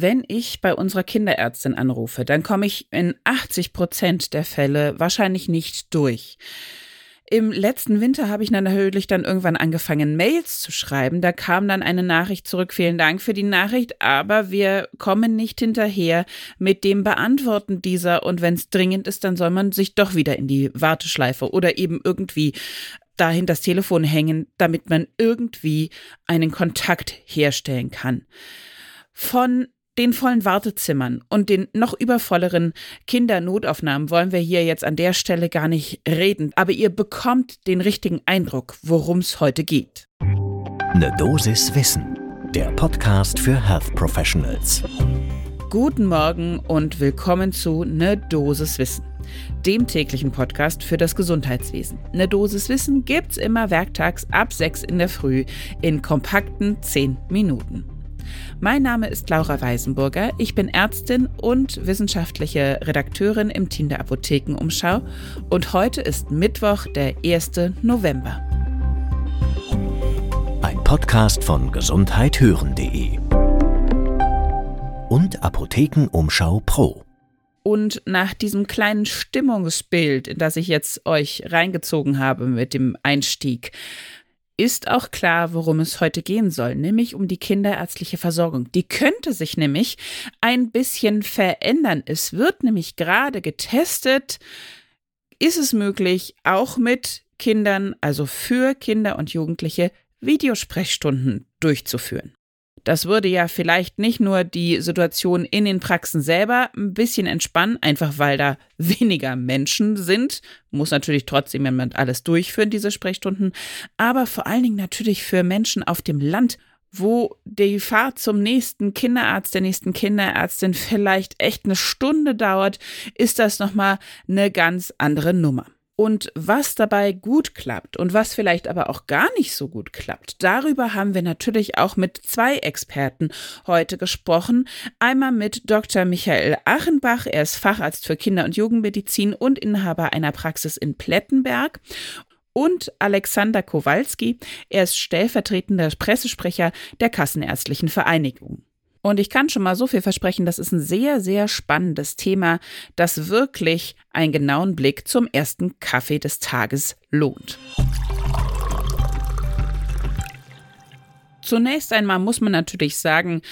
Wenn ich bei unserer Kinderärztin anrufe, dann komme ich in 80 Prozent der Fälle wahrscheinlich nicht durch. Im letzten Winter habe ich dann natürlich dann irgendwann angefangen, Mails zu schreiben. Da kam dann eine Nachricht zurück. Vielen Dank für die Nachricht, aber wir kommen nicht hinterher mit dem Beantworten dieser. Und wenn es dringend ist, dann soll man sich doch wieder in die Warteschleife oder eben irgendwie dahin das Telefon hängen, damit man irgendwie einen Kontakt herstellen kann. Von den vollen Wartezimmern und den noch übervolleren Kindernotaufnahmen wollen wir hier jetzt an der Stelle gar nicht reden, aber ihr bekommt den richtigen Eindruck, worum es heute geht. Eine Dosis Wissen, der Podcast für Health Professionals. Guten Morgen und willkommen zu Ne Dosis Wissen, dem täglichen Podcast für das Gesundheitswesen. Ne Dosis Wissen gibt's immer werktags ab 6 in der Früh in kompakten 10 Minuten. Mein Name ist Laura Weisenburger. Ich bin Ärztin und wissenschaftliche Redakteurin im Team der Apothekenumschau und heute ist Mittwoch, der 1. November. Ein Podcast von gesundheithören.de und Apothekenumschau Pro. Und nach diesem kleinen Stimmungsbild, in das ich jetzt euch reingezogen habe mit dem Einstieg, ist auch klar, worum es heute gehen soll, nämlich um die kinderärztliche Versorgung. Die könnte sich nämlich ein bisschen verändern. Es wird nämlich gerade getestet, ist es möglich, auch mit Kindern, also für Kinder und Jugendliche, Videosprechstunden durchzuführen. Das würde ja vielleicht nicht nur die Situation in den Praxen selber ein bisschen entspannen, einfach weil da weniger Menschen sind. Muss natürlich trotzdem jemand alles durchführen, diese Sprechstunden. Aber vor allen Dingen natürlich für Menschen auf dem Land, wo die Fahrt zum nächsten Kinderarzt, der nächsten Kinderärztin vielleicht echt eine Stunde dauert, ist das nochmal eine ganz andere Nummer. Und was dabei gut klappt und was vielleicht aber auch gar nicht so gut klappt, darüber haben wir natürlich auch mit zwei Experten heute gesprochen. Einmal mit Dr. Michael Achenbach, er ist Facharzt für Kinder- und Jugendmedizin und Inhaber einer Praxis in Plettenberg und Alexander Kowalski. Er ist stellvertretender Pressesprecher der Kassenärztlichen Vereinigung. Und ich kann schon mal so viel versprechen, das ist ein sehr, sehr spannendes Thema, das wirklich einen genauen Blick zum ersten Kaffee des Tages lohnt. Zunächst einmal muss man natürlich sagen,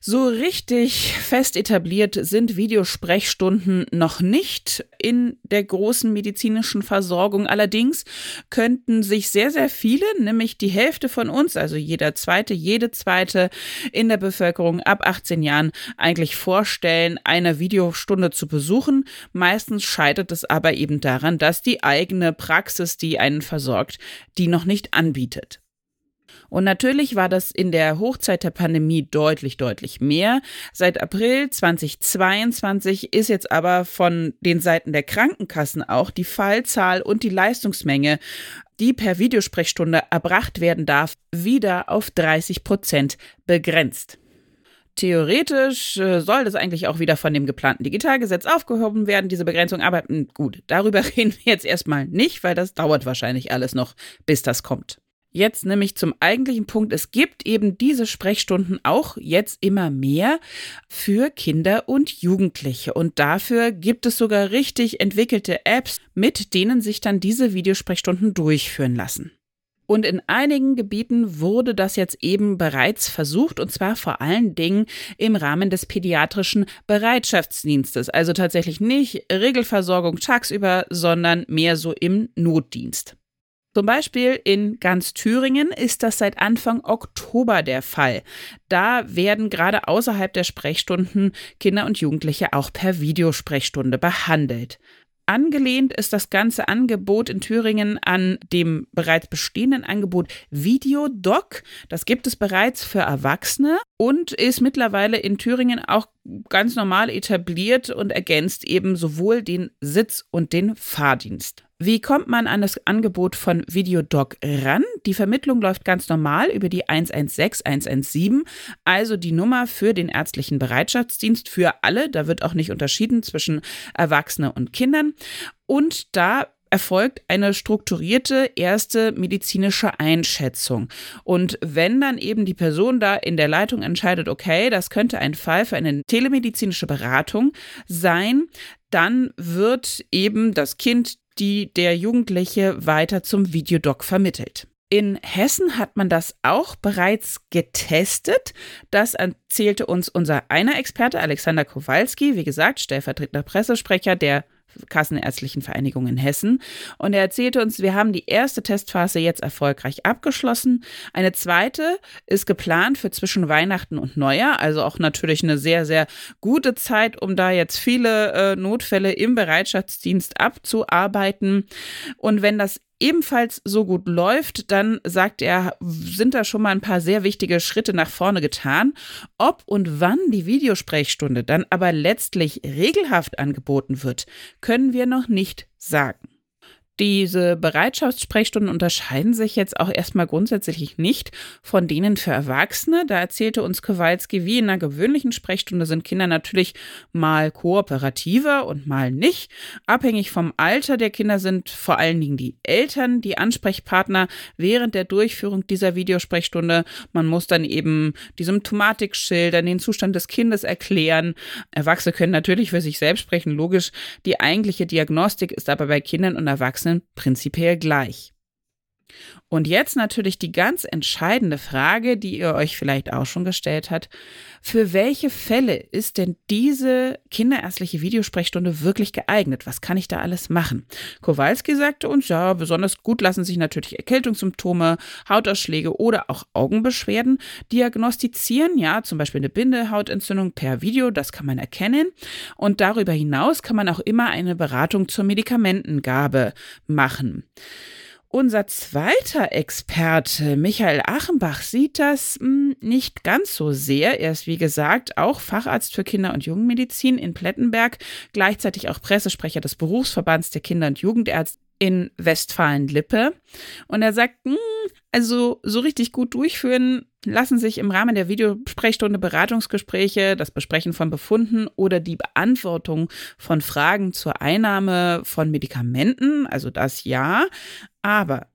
so richtig fest etabliert sind Videosprechstunden noch nicht in der großen medizinischen Versorgung. Allerdings könnten sich sehr, sehr viele, nämlich die Hälfte von uns, also jeder zweite, jede zweite in der Bevölkerung ab 18 Jahren eigentlich vorstellen, eine Videostunde zu besuchen. Meistens scheitert es aber eben daran, dass die eigene Praxis, die einen versorgt, die noch nicht anbietet. Und natürlich war das in der Hochzeit der Pandemie deutlich, deutlich mehr. Seit April 2022 ist jetzt aber von den Seiten der Krankenkassen auch die Fallzahl und die Leistungsmenge die per Videosprechstunde erbracht werden darf, wieder auf 30 Prozent begrenzt. Theoretisch äh, soll das eigentlich auch wieder von dem geplanten Digitalgesetz aufgehoben werden, diese Begrenzung. Aber hm, gut, darüber reden wir jetzt erstmal nicht, weil das dauert wahrscheinlich alles noch, bis das kommt. Jetzt nämlich zum eigentlichen Punkt. Es gibt eben diese Sprechstunden auch jetzt immer mehr für Kinder und Jugendliche. Und dafür gibt es sogar richtig entwickelte Apps, mit denen sich dann diese Videosprechstunden durchführen lassen. Und in einigen Gebieten wurde das jetzt eben bereits versucht, und zwar vor allen Dingen im Rahmen des pädiatrischen Bereitschaftsdienstes. Also tatsächlich nicht Regelversorgung tagsüber, sondern mehr so im Notdienst. Zum Beispiel in ganz Thüringen ist das seit Anfang Oktober der Fall. Da werden gerade außerhalb der Sprechstunden Kinder und Jugendliche auch per Videosprechstunde behandelt. Angelehnt ist das ganze Angebot in Thüringen an dem bereits bestehenden Angebot Videodoc. Das gibt es bereits für Erwachsene und ist mittlerweile in Thüringen auch ganz normal etabliert und ergänzt eben sowohl den Sitz- und den Fahrdienst. Wie kommt man an das Angebot von Videodoc ran? Die Vermittlung läuft ganz normal über die 116 117, also die Nummer für den ärztlichen Bereitschaftsdienst für alle. Da wird auch nicht unterschieden zwischen Erwachsenen und Kindern. Und da erfolgt eine strukturierte erste medizinische Einschätzung. Und wenn dann eben die Person da in der Leitung entscheidet, okay, das könnte ein Fall für eine telemedizinische Beratung sein, dann wird eben das Kind, die der Jugendliche weiter zum Videodoc vermittelt. In Hessen hat man das auch bereits getestet. Das erzählte uns unser einer Experte Alexander Kowalski, wie gesagt, stellvertretender Pressesprecher der Kassenärztlichen Vereinigung in Hessen. Und er erzählte uns, wir haben die erste Testphase jetzt erfolgreich abgeschlossen. Eine zweite ist geplant für zwischen Weihnachten und Neujahr, also auch natürlich eine sehr, sehr gute Zeit, um da jetzt viele äh, Notfälle im Bereitschaftsdienst abzuarbeiten. Und wenn das ebenfalls so gut läuft, dann sagt er, sind da schon mal ein paar sehr wichtige Schritte nach vorne getan. Ob und wann die Videosprechstunde dann aber letztlich regelhaft angeboten wird, können wir noch nicht sagen. Diese Bereitschaftssprechstunden unterscheiden sich jetzt auch erstmal grundsätzlich nicht von denen für Erwachsene. Da erzählte uns Kowalski, wie in einer gewöhnlichen Sprechstunde sind Kinder natürlich mal kooperativer und mal nicht. Abhängig vom Alter der Kinder sind vor allen Dingen die Eltern die Ansprechpartner während der Durchführung dieser Videosprechstunde. Man muss dann eben die Symptomatik schildern, den Zustand des Kindes erklären. Erwachsene können natürlich für sich selbst sprechen, logisch. Die eigentliche Diagnostik ist aber bei Kindern und Erwachsenen Erwachsenen prinzipiell gleich. Und jetzt natürlich die ganz entscheidende Frage, die ihr euch vielleicht auch schon gestellt habt. Für welche Fälle ist denn diese kinderärztliche Videosprechstunde wirklich geeignet? Was kann ich da alles machen? Kowalski sagte uns, ja, besonders gut lassen sich natürlich Erkältungssymptome, Hautausschläge oder auch Augenbeschwerden diagnostizieren. Ja, zum Beispiel eine Bindehautentzündung per Video, das kann man erkennen. Und darüber hinaus kann man auch immer eine Beratung zur Medikamentengabe machen. Unser zweiter Experte, Michael Achenbach, sieht das mh, hm, nicht ganz so sehr. Er ist, wie gesagt, auch Facharzt für Kinder- und Jugendmedizin in Plettenberg, gleichzeitig auch Pressesprecher des Berufsverbands der Kinder- und Jugendärzte in Westfalen-Lippe. Und er sagt, mh, hm, also so richtig gut durchführen lassen sich im Rahmen der Videosprechstunde Beratungsgespräche, das Besprechen von Befunden oder die Beantwortung von Fragen zur Einnahme von Medikamenten, also das ja, aber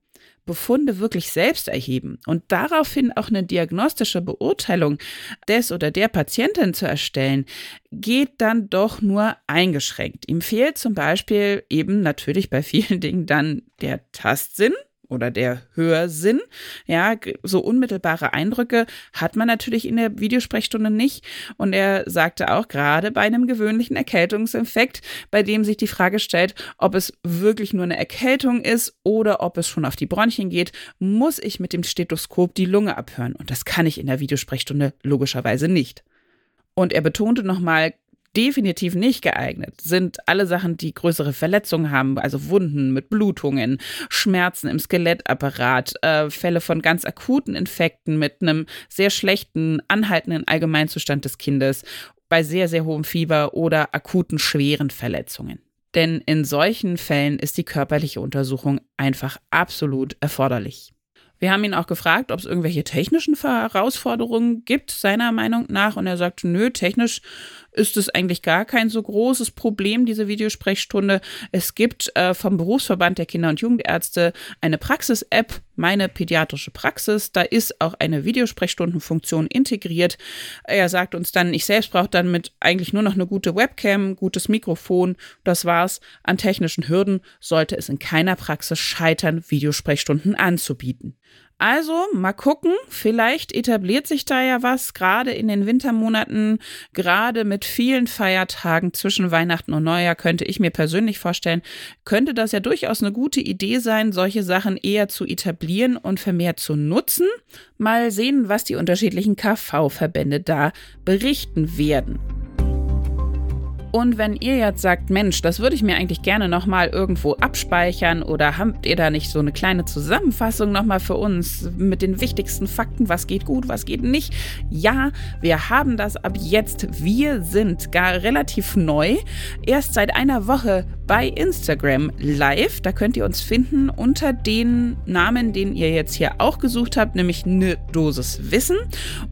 Befunde wirklich selbst erheben und daraufhin auch eine diagnostische Beurteilung des oder der Patientin zu erstellen, geht dann doch nur eingeschränkt. Ihm fehlt zum Beispiel eben natürlich bei vielen Dingen dann der Tastsinn oder der Hörsinn. Ja, so unmittelbare Eindrücke hat man natürlich in der Videosprechstunde nicht. Und er sagte auch gerade bei einem gewöhnlichen Erkältungsinfekt, bei dem sich die Frage stellt, ob es wirklich nur eine Erkältung ist oder ob es schon auf die Bronchien geht, muss ich mit dem Stethoskop die Lunge abhören. Und das kann ich in der Videosprechstunde logischerweise nicht. Und er betonte nochmal definitiv nicht geeignet sind alle Sachen, die größere Verletzungen haben, also Wunden mit Blutungen, Schmerzen im Skelettapparat, äh, Fälle von ganz akuten Infekten mit einem sehr schlechten, anhaltenden Allgemeinzustand des Kindes, bei sehr, sehr hohem Fieber oder akuten, schweren Verletzungen. Denn in solchen Fällen ist die körperliche Untersuchung einfach absolut erforderlich. Wir haben ihn auch gefragt, ob es irgendwelche technischen Herausforderungen gibt, seiner Meinung nach. Und er sagt, nö, technisch ist es eigentlich gar kein so großes Problem, diese Videosprechstunde. Es gibt äh, vom Berufsverband der Kinder- und Jugendärzte eine Praxis-App, meine pädiatrische Praxis. Da ist auch eine Videosprechstundenfunktion integriert. Er sagt uns dann, ich selbst brauche dann mit eigentlich nur noch eine gute Webcam, gutes Mikrofon. Das war's. An technischen Hürden sollte es in keiner Praxis scheitern, Videosprechstunden anzubieten. Also mal gucken, vielleicht etabliert sich da ja was, gerade in den Wintermonaten, gerade mit vielen Feiertagen zwischen Weihnachten und Neujahr könnte ich mir persönlich vorstellen, könnte das ja durchaus eine gute Idee sein, solche Sachen eher zu etablieren und vermehrt zu nutzen. Mal sehen, was die unterschiedlichen KV-Verbände da berichten werden. Und wenn ihr jetzt sagt, Mensch, das würde ich mir eigentlich gerne nochmal irgendwo abspeichern oder habt ihr da nicht so eine kleine Zusammenfassung nochmal für uns mit den wichtigsten Fakten, was geht gut, was geht nicht? Ja, wir haben das ab jetzt. Wir sind gar relativ neu, erst seit einer Woche bei Instagram live. Da könnt ihr uns finden unter den Namen, den ihr jetzt hier auch gesucht habt, nämlich eine Dosis Wissen.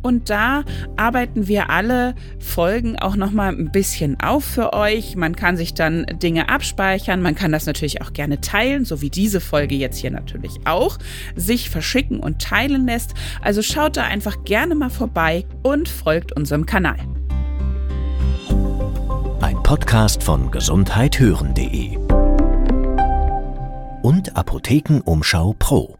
Und da arbeiten wir alle Folgen auch nochmal ein bisschen auf für euch. Man kann sich dann Dinge abspeichern. Man kann das natürlich auch gerne teilen, so wie diese Folge jetzt hier natürlich auch, sich verschicken und teilen lässt. Also schaut da einfach gerne mal vorbei und folgt unserem Kanal. Ein Podcast von gesundheithören.de und Apothekenumschau Pro.